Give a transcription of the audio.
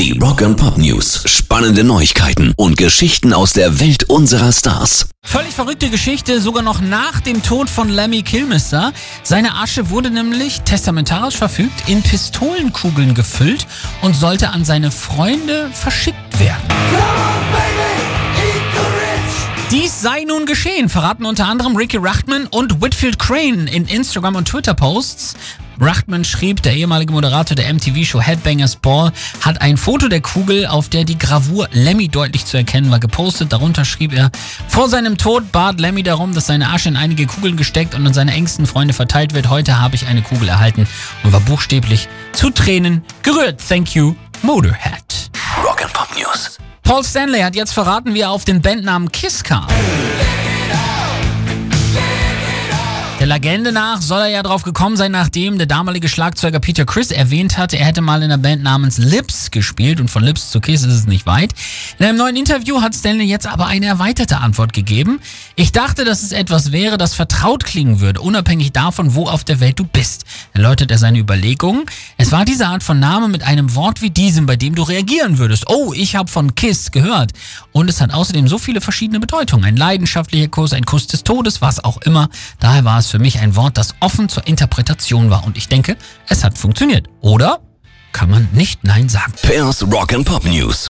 Die Rock and Pop News. Spannende Neuigkeiten und Geschichten aus der Welt unserer Stars. Völlig verrückte Geschichte, sogar noch nach dem Tod von Lemmy Kilmister. Seine Asche wurde nämlich testamentarisch verfügt in Pistolenkugeln gefüllt und sollte an seine Freunde verschickt werden. Dies sei nun geschehen, verraten unter anderem Ricky Rachtman und Whitfield Crane in Instagram- und Twitter-Posts. Rachtman schrieb, der ehemalige Moderator der MTV-Show Headbangers Ball hat ein Foto der Kugel, auf der die Gravur Lemmy deutlich zu erkennen war, gepostet. Darunter schrieb er, vor seinem Tod bat Lemmy darum, dass seine Asche in einige Kugeln gesteckt und an seine engsten Freunde verteilt wird. Heute habe ich eine Kugel erhalten und war buchstäblich zu Tränen gerührt. Thank you, Motorhead. Rock and Pop News. Paul Stanley hat jetzt verraten, wie er auf den Bandnamen Kiss kam. Legende nach soll er ja drauf gekommen sein, nachdem der damalige Schlagzeuger Peter Chris erwähnt hatte, er hätte mal in einer Band namens Lips gespielt und von Lips zu Kiss ist es nicht weit. In einem neuen Interview hat Stanley jetzt aber eine erweiterte Antwort gegeben. Ich dachte, dass es etwas wäre, das vertraut klingen würde, unabhängig davon, wo auf der Welt du bist. Erläutert er seine Überlegungen. Es war diese Art von Name mit einem Wort wie diesem, bei dem du reagieren würdest. Oh, ich habe von Kiss gehört. Und es hat außerdem so viele verschiedene Bedeutungen. Ein leidenschaftlicher Kuss, ein Kuss des Todes, was auch immer. Daher war es für mich ein Wort, das offen zur Interpretation war. Und ich denke, es hat funktioniert. Oder? Kann man nicht Nein sagen. Pairs Rock and Pop News.